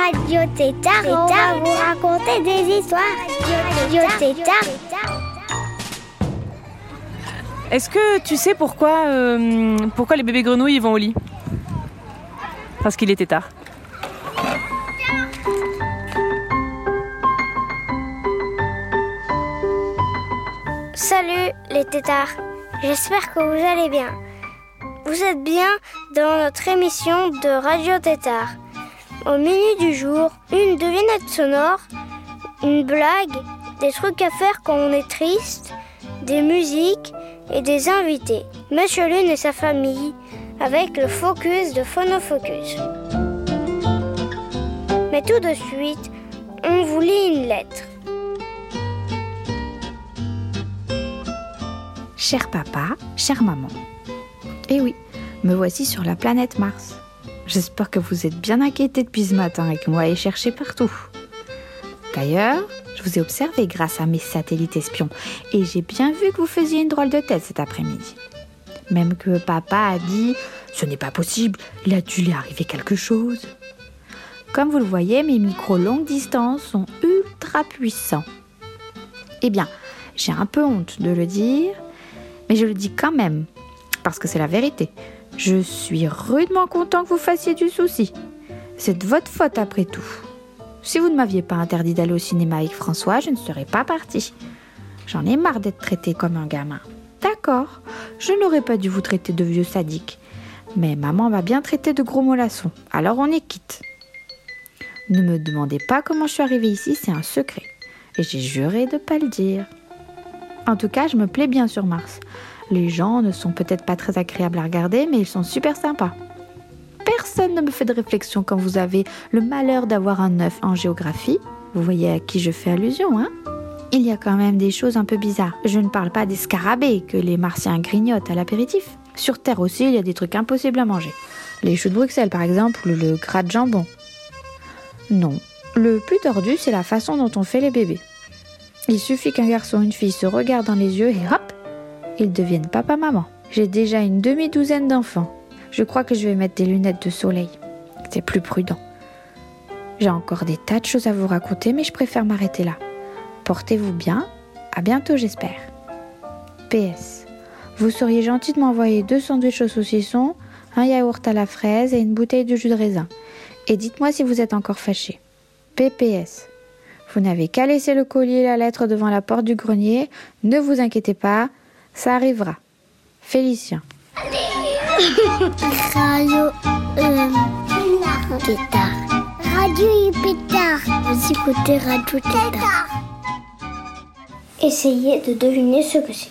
Radio Tétard et on va vous raconter des histoires. Radio Tétard. Est-ce que tu sais pourquoi, euh, pourquoi les bébés grenouilles ils vont au lit? Parce qu'il était tard. Salut les tétards, j'espère que vous allez bien. Vous êtes bien dans notre émission de Radio Tétard. Au menu du jour, une devinette sonore, une blague, des trucs à faire quand on est triste, des musiques et des invités. Monsieur Lune et sa famille avec le focus de Phonofocus. Mais tout de suite, on vous lit une lettre. Cher papa, chère maman. Eh oui, me voici sur la planète Mars. J'espère que vous êtes bien inquiétés depuis ce matin et que moi allez chercher partout. D'ailleurs, je vous ai observé grâce à mes satellites espions et j'ai bien vu que vous faisiez une drôle de tête cet après-midi. Même que papa a dit Ce n'est pas possible, il a dû lui arriver quelque chose. Comme vous le voyez, mes micros longue distance sont ultra puissants. Eh bien, j'ai un peu honte de le dire, mais je le dis quand même, parce que c'est la vérité. Je suis rudement content que vous fassiez du souci. C'est de votre faute après tout. Si vous ne m'aviez pas interdit d'aller au cinéma avec François, je ne serais pas partie. J'en ai marre d'être traité comme un gamin. D'accord, je n'aurais pas dû vous traiter de vieux sadique. Mais maman m'a bien traité de gros mollassons, alors on est quitte. Ne me demandez pas comment je suis arrivée ici, c'est un secret. Et j'ai juré de ne pas le dire. En tout cas, je me plais bien sur Mars. Les gens ne sont peut-être pas très agréables à regarder, mais ils sont super sympas. Personne ne me fait de réflexion quand vous avez le malheur d'avoir un œuf en géographie. Vous voyez à qui je fais allusion, hein? Il y a quand même des choses un peu bizarres. Je ne parle pas des scarabées que les martiens grignotent à l'apéritif. Sur Terre aussi, il y a des trucs impossibles à manger. Les choux de Bruxelles, par exemple, ou le gras de jambon. Non. Le plus tordu, c'est la façon dont on fait les bébés. Il suffit qu'un garçon ou une fille se regarde dans les yeux et hop, ils deviennent papa-maman. J'ai déjà une demi-douzaine d'enfants. Je crois que je vais mettre des lunettes de soleil. C'est plus prudent. J'ai encore des tas de choses à vous raconter, mais je préfère m'arrêter là. Portez-vous bien. À bientôt, j'espère. PS. Vous seriez gentil de m'envoyer deux sandwichs au saucisson, un yaourt à la fraise et une bouteille de jus de raisin. Et dites-moi si vous êtes encore fâché. PPS. Vous n'avez qu'à laisser le colis et la lettre devant la porte du grenier. Ne vous inquiétez pas, ça arrivera. Félicien. Radio euh, Tétard. Radio Pétard. Vous écoutez Radio Tétard. Essayez de deviner ce que c'est.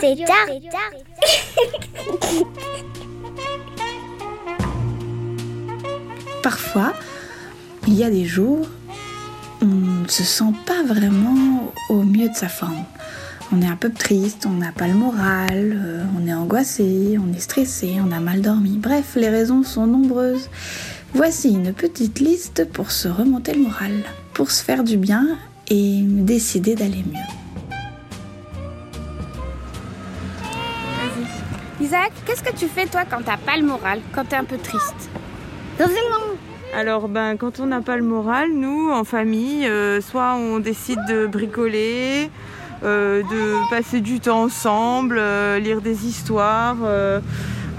Tétard. Parfois, il y a des jours on ne se sent pas vraiment au mieux de sa forme. On est un peu triste, on n'a pas le moral, euh, on est angoissé, on est stressé, on a mal dormi. Bref, les raisons sont nombreuses. Voici une petite liste pour se remonter le moral, pour se faire du bien et décider d'aller mieux. Isaac, qu'est-ce que tu fais toi quand t'as pas le moral, quand t'es un peu triste Alors, ben, quand on n'a pas le moral, nous, en famille, euh, soit on décide de bricoler, euh, de passer du temps ensemble, euh, lire des histoires. euh,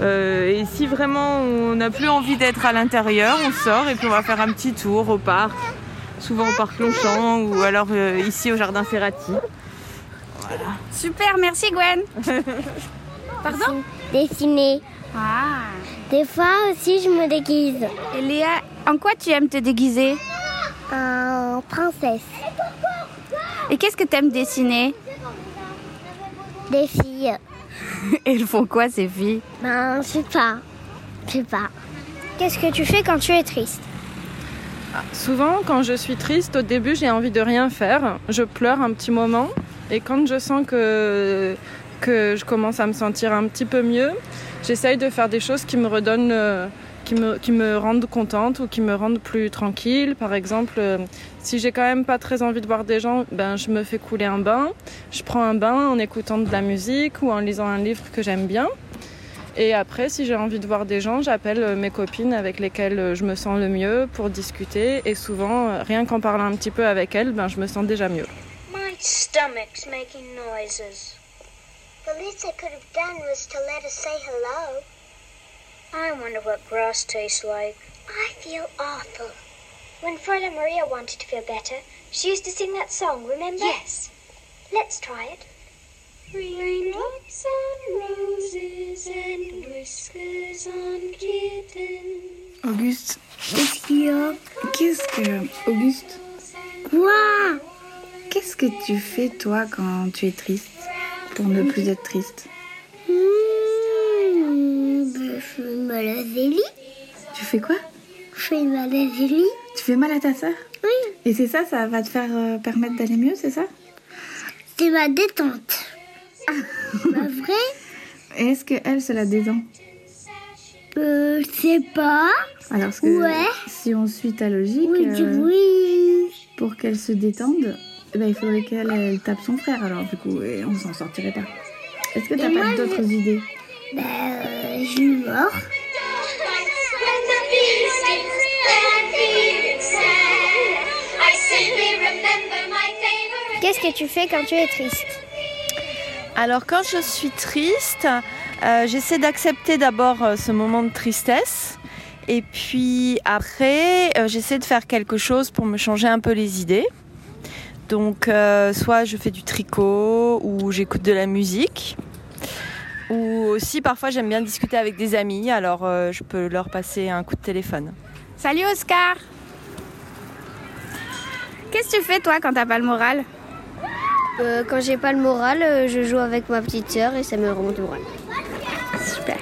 euh, et si vraiment on n'a plus envie d'être à l'intérieur, on sort et puis on va faire un petit tour au parc. Souvent au parc Longchamp ou alors euh, ici au jardin Ferrati. Super, merci Gwen. Pardon? Dessiner. Ah. Des fois aussi, je me déguise Et Léa, en quoi tu aimes te déguiser? En princesse. Et qu'est-ce que t'aimes dessiner? Des filles. Elles font quoi ces filles? Ben, je sais pas. Je sais pas. Qu'est-ce que tu fais quand tu es triste? Souvent, quand je suis triste, au début, j'ai envie de rien faire. Je pleure un petit moment. Et quand je sens que, que je commence à me sentir un petit peu mieux, j'essaye de faire des choses qui me redonnent, euh, qui me, qui me rendent contente ou qui me rendent plus tranquille. Par exemple, euh, si j'ai quand même pas très envie de voir des gens, ben, je me fais couler un bain. Je prends un bain en écoutant de la musique ou en lisant un livre que j'aime bien. Et après, si j'ai envie de voir des gens, j'appelle euh, mes copines avec lesquelles je me sens le mieux pour discuter. Et souvent, rien qu'en parlant un petit peu avec elles, ben, je me sens déjà mieux. My stomach's making noises. The least I could have done was to let us say hello. I wonder what grass tastes like. I feel awful. When Frida Maria wanted to feel better, she used to sing that song, remember? Yes. Let's try it. Raindrops on roses and whiskers on kittens. Auguste, Qu'est-ce qu'il y a qu'est-ce que... Auguste, Quoi qu'est-ce que tu fais toi quand tu es triste pour ne plus être triste Mmh, ben, Je fais mal à Zélie. Tu fais quoi? Je fais mal à Zélie. Tu fais mal à ta sœur? Oui. Et c'est ça, ça va te faire euh, permettre d'aller mieux, c'est ça? C'est ma détente. Pas vrai? Et est-ce que elle se la détend? Euh, je sais pas. Alors parce que Ouais. si on suit ta logique, Oui, euh, oui. pour qu'elle se détende, eh ben, il faudrait qu'elle elle tape son frère alors du coup, et on s'en sortirait pas. Est-ce que t'as pas d'autres idées? Ben, euh, je lui favorite. Qu'est-ce que tu fais quand tu es triste? Alors quand je suis triste, euh, j'essaie d'accepter d'abord euh, ce moment de tristesse. Et puis après, euh, j'essaie de faire quelque chose pour me changer un peu les idées. Donc euh, soit je fais du tricot ou j'écoute de la musique. Ou aussi parfois j'aime bien discuter avec des amis, alors euh, je peux leur passer un coup de téléphone. Salut Oscar. Qu'est-ce que tu fais toi quand t'as pas le moral? Euh, Quand j'ai pas le moral, je joue avec ma petite sœur et ça me remonte le moral. Super.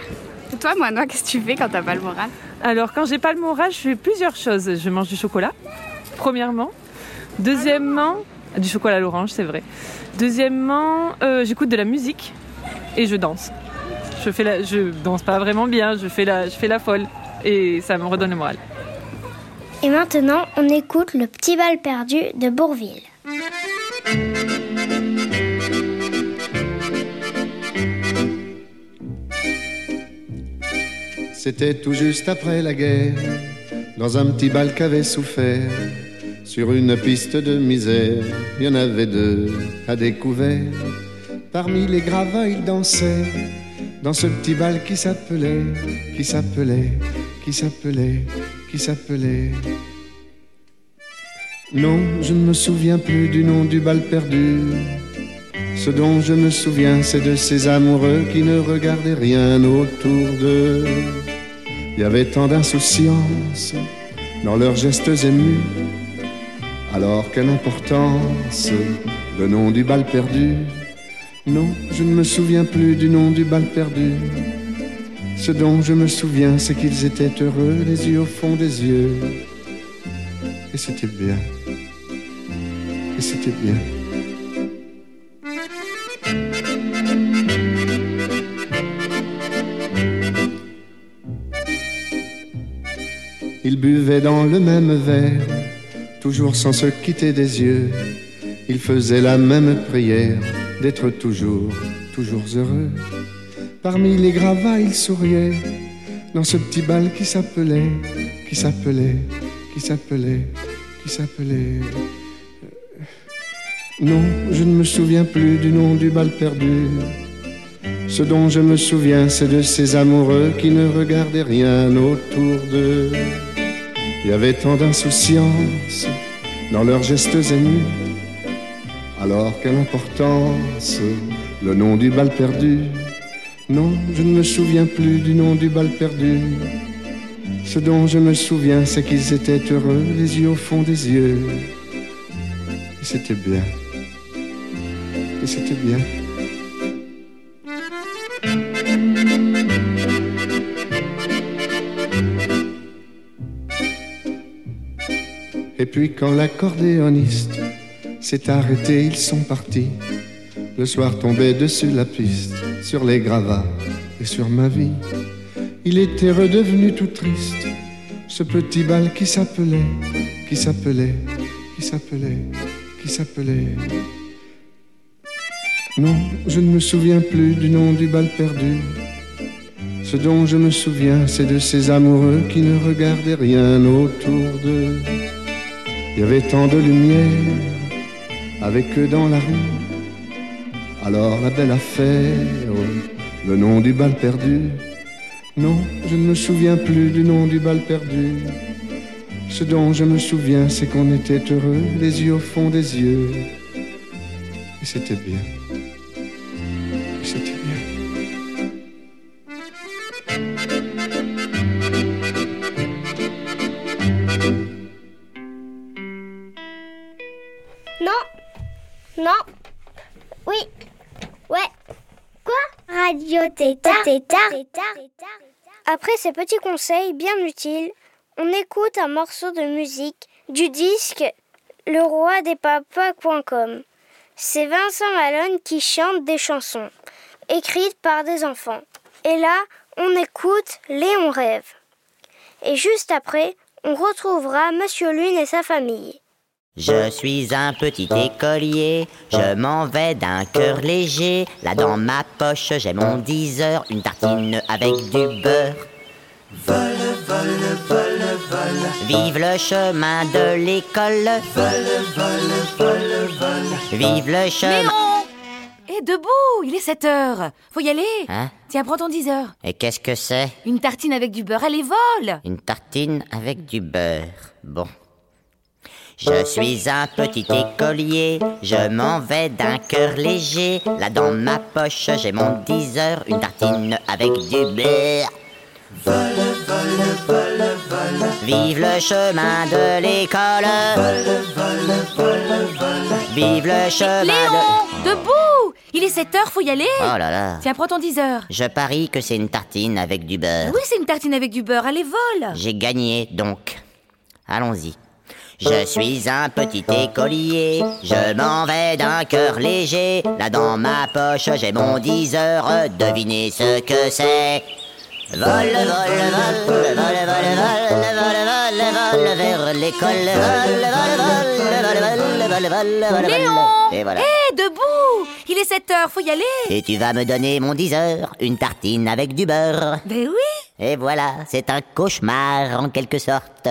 Et toi, Moana, qu'est-ce que tu fais quand t'as pas le moral? Alors, quand j'ai pas le moral, je fais plusieurs choses. Je mange du chocolat, premièrement. Deuxièmement, du chocolat à l'orange, c'est vrai. Deuxièmement, euh, j'écoute de la musique et je danse. Je fais la, je danse pas vraiment bien, je fais la, je fais la folle et ça me redonne le moral. Et maintenant, on écoute le petit bal perdu de Bourville. C'était tout juste après la guerre, dans un petit bal qu'avait souffert. Sur une piste de misère, il y en avait deux à découvert. Parmi les gravats, ils dansaient dans ce petit bal qui s'appelait, qui s'appelait, qui s'appelait, qui s'appelait. Non, je ne me souviens plus du nom du bal perdu. Ce dont je me souviens, c'est de ces amoureux qui ne regardaient rien autour d'eux. Il y avait tant d'insouciance dans leurs gestes émus. Alors quelle importance le nom du bal perdu? Non, je ne me souviens plus du nom du bal perdu. Ce dont je me souviens, c'est qu'ils étaient heureux, les yeux au fond des yeux. Et c'était bien. Et c'était bien. Ils buvaient dans le même verre, toujours sans se quitter des yeux. Ils faisaient la même prière d'être toujours, toujours heureux. Parmi les gravats, ils souriaient dans ce petit bal qui s'appelait, qui s'appelait, qui s'appelait, qui s'appelait. euh, Non, je ne me souviens plus du nom du bal perdu. Ce dont je me souviens, c'est de ces amoureux qui ne regardaient rien autour d'eux. Il y avait tant d'insouciance dans leurs gestes émus. Alors quelle importance le nom du bal perdu Non, je ne me souviens plus du nom du bal perdu. Ce dont je me souviens, c'est qu'ils étaient heureux, les yeux au fond des yeux. Et c'était bien. Et c'était bien. Et puis quand l'accordéoniste s'est arrêté, ils sont partis. Le soir tombait dessus la piste, sur les gravats et sur ma vie. Il était redevenu tout triste, ce petit bal qui s'appelait, qui s'appelait, qui s'appelait, qui s'appelait. Non, je ne me souviens plus du nom du bal perdu. Ce dont je me souviens, c'est de ces amoureux qui ne regardaient rien autour d'eux. Il y avait tant de lumière avec eux dans la rue. Alors la belle affaire, le nom du bal perdu. Non, je ne me souviens plus du nom du bal perdu. Ce dont je me souviens, c'est qu'on était heureux, les yeux au fond des yeux. Et c'était bien. Après ces petits conseils bien utiles, on écoute un morceau de musique du disque Le roi des papas.com. C'est Vincent Malone qui chante des chansons écrites par des enfants. Et là, on écoute Léon rêve. Et juste après, on retrouvera Monsieur Lune et sa famille. Je suis un petit écolier, je m'en vais d'un cœur léger. Là dans ma poche, j'ai mon 10 heures, une tartine avec du beurre. Vole, vole, vole, vole. Vive le chemin de l'école. Vole, vole, vole, vole. Vive le chemin. Léon Et debout Il est 7 heures Faut y aller Hein? Tiens, prends ton 10 heures. Et qu'est-ce que c'est? Une tartine avec du beurre, allez, vole Une tartine avec du beurre. Bon. Je suis un petit écolier, je m'en vais d'un cœur léger. Là dans ma poche, j'ai mon 10 heures, une tartine avec du beurre. Vole, vole, vole, vole. Vive le chemin de l'école. Vole, vole, vole, vole. Vive le chemin Léon de. Debout Il est 7 heures, faut y aller Oh là là. Tiens, prends ton 10 heures. Je parie que c'est une tartine avec du beurre. Oui, c'est une tartine avec du beurre, allez, vole J'ai gagné donc. Allons-y. Je suis un petit écolier, je m'en vais d'un cœur léger. Là dans ma poche, j'ai mon 10 heures, devinez ce que c'est. Vole, vole, vole, vole, vole, vole, vole, vole, vole vers l'école. Vole, vole, vole, vole, vole, vole, Léon vole. Et voilà. Hé, debout Il est 7 heures, faut y aller Et tu vas me donner mon 10 heures, une tartine avec du beurre. Ben oui Et voilà, c'est un cauchemar en quelque sorte.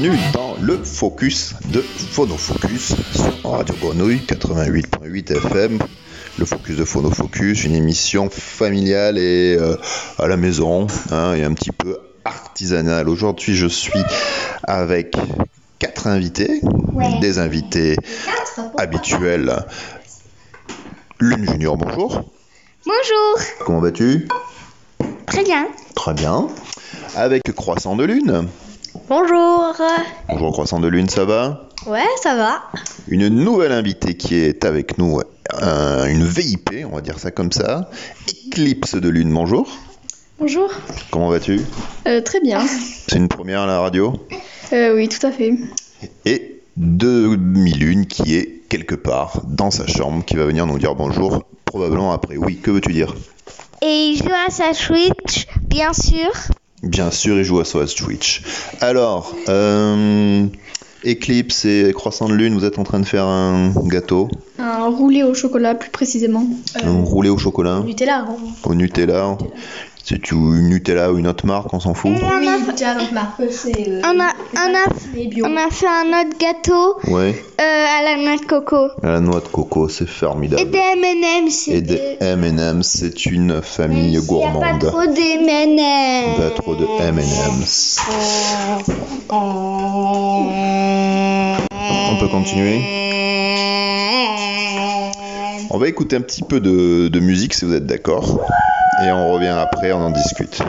Bienvenue dans le Focus de Phonofocus sur Radio Grenouille 88.8 FM le Focus de Phonofocus, une émission familiale et euh, à la maison, hein, et un petit peu artisanale. Aujourd'hui, je suis avec quatre invités, des invités habituels. Lune Junior, bonjour. Bonjour. Comment vas-tu? Très bien. Très bien. Avec Croissant de Lune. Bonjour. Bonjour Croissant de Lune, ça va? Ouais, ça va. Une nouvelle invitée qui est avec nous, euh, une VIP, on va dire ça comme ça. Éclipse de Lune, bonjour. Bonjour. Comment vas-tu? Euh, très bien. C'est une première à la radio? Euh, oui, tout à fait. Et demi-lune qui est quelque part dans sa chambre, qui va venir nous dire bonjour, probablement après. Oui, que veux-tu dire? Et il joue à sa Switch, bien sûr. Bien sûr, il joue à Swatch Twitch. Alors, euh, Eclipse et Croissant de Lune, vous êtes en train de faire un gâteau, Un roulé au chocolat, plus précisément. un roulé au chocolat, Nutella. au Nutella. C'est une Nutella ou une autre marque, on s'en fout Oui, Nutella, donc marque. C'est. euh, On a, on a, mais bio. on a fait un autre gâteau Ouais, euh, à la noix de coco. à la noix de coco, c'est formidable. Et des M&M's. Et des M&M's, c'est une famille Il n'y a pas gourmande. trop d'M&M's. Pas trop de M&M's. On peut continuer On va écouter un petit peu de, de musique si vous êtes d'accord. Et on revient après, on en discute.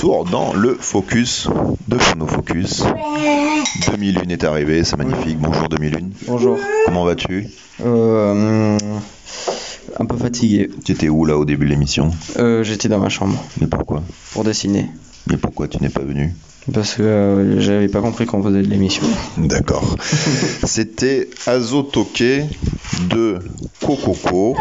Retour dans le focus de Phonofocus. 2001 est arrivé, c'est magnifique. Bonjour 2001. Bonjour. Comment vas-tu? Euh, un peu fatigué. Tu étais où là au début de l'émission? Euh, J'étais dans ma chambre Mais pourquoi? Pour dessiner. Mais pourquoi tu n'es pas venu? Parce que euh, j'avais pas compris qu'on faisait de l'émission. D'accord. C'était Azotoke de Kokoko.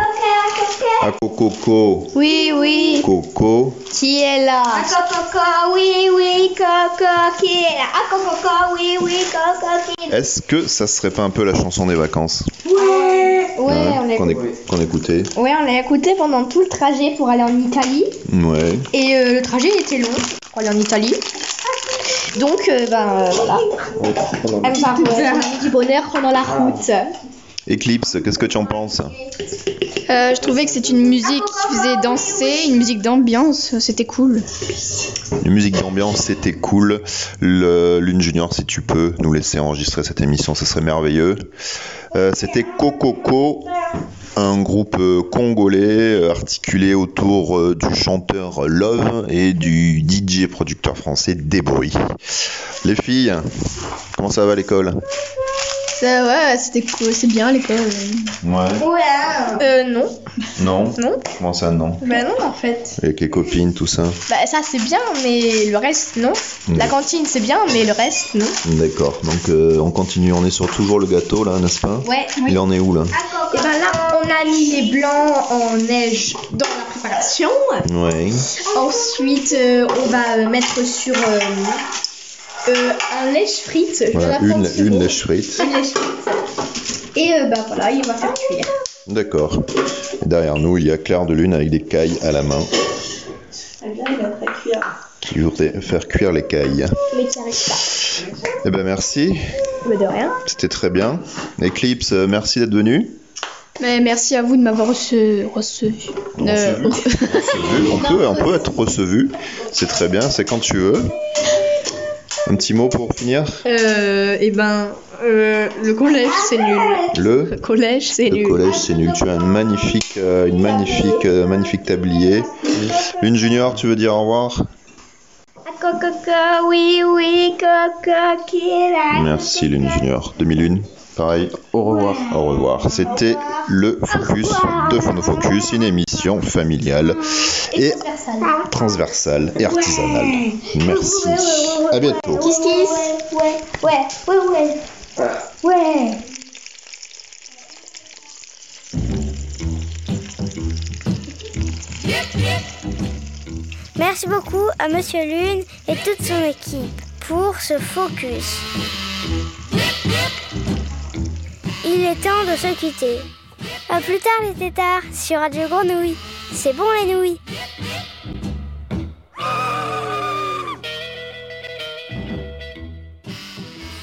À Kokoko. Oui, oui. Coco. Qui est là? Ah, Coco, oui, oui, Coco, qui est là? Ah, Coco, oui, oui, Coco, qui est là? Est-ce que ça serait pas un peu la chanson des vacances? Ouais, ouais, Hein, on l'a qu'on éc- qu'on écoutait Ouais, on l'a écouté pendant tout le trajet pour aller en Italie. Ouais. Et euh, le trajet était long pour aller en Italie. Donc, euh, ben euh, voilà. Elle me parle euh, du bonheur pendant la route. Eclipse, qu'est-ce que tu en penses? Euh, je trouvais que c'est une musique qui faisait danser, une musique d'ambiance, c'était cool. Une musique d'ambiance, c'était cool. Le, Lune Junior, si tu peux nous laisser enregistrer cette émission, ce serait merveilleux. Euh, c'était Kokoko, un groupe congolais euh, articulé autour du chanteur Love et du DJ producteur français Débrouille. Les filles, comment ça va à l'école? Ça, ouais, c'était cool, c'est bien l'école. Ouais. Ouais. Euh, non. Non Non. Comment ça, non Bah non, en fait. Avec les copines, tout ça Bah ça c'est bien, mais le reste non. La cantine c'est bien, mais le reste non. D'accord, donc euh, on continue, on est sur toujours le gâteau là, n'est-ce pas Ouais. Il en est où là Et ben là, on a mis les blancs en neige dans la préparation. Ouais. Ensuite, euh, on va euh, mettre sur euh, un lèche frite. Voilà, une, une lèche frite. Une lèche frite. Et euh, bah voilà, il va faire cuire. D'accord. Derrière nous, il y a Claire de Lune avec des cailles à la main va faire cuire. qui voudrait faire cuire les cailles. Mais qui arrive pas. Eh ben merci, Mais de rien. c'était très bien. Eclipse, euh, merci d'être venu. Mais merci à vous de m'avoir reçu. reçu. Euh, On peut, on peut être recevu, c'est très bien, c'est quand tu veux. Un petit mot pour finir euh, et ben, euh, le collège c'est nul. Le Le collège c'est Le nul. collège, c'est nul. Tu as une magnifique, euh, une magnifique, euh, magnifique tablier. Une junior, tu veux dire au revoir Ah, Coco, oui, oui, Coco, qui est là Merci, Lune Junior. 2001, pareil. Au revoir. Au revoir. C'était le Focus de Phonofocus, une émission familiale et transversale et artisanale. Merci. À bientôt. Kiss, kiss Ouais, ouais, ouais, ouais. Ouais. Merci beaucoup à Monsieur Lune et toute son équipe pour ce focus. Il est temps de se quitter. A plus tard les tétards sur Radio Grenouille. C'est bon les nouilles.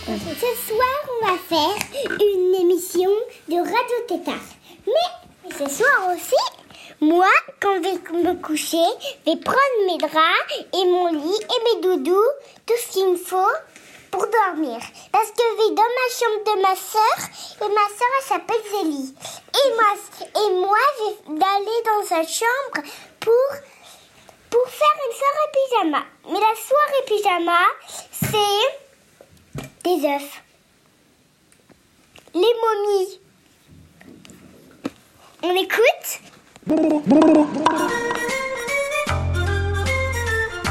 Ce soir, on va faire une émission de Radio Tétard. Mais ce soir aussi, moi, quand je vais me coucher, je vais prendre mes draps et mon lit et mes doudous, tout ce qu'il me faut pour dormir. Parce que je vais dans ma chambre de ma soeur et ma soeur, elle s'appelle Zélie. Et moi, et moi, je vais aller dans sa chambre pour, pour faire une soirée pyjama. Mais la soirée pyjama, c'est des œufs. Les momies. On écoute?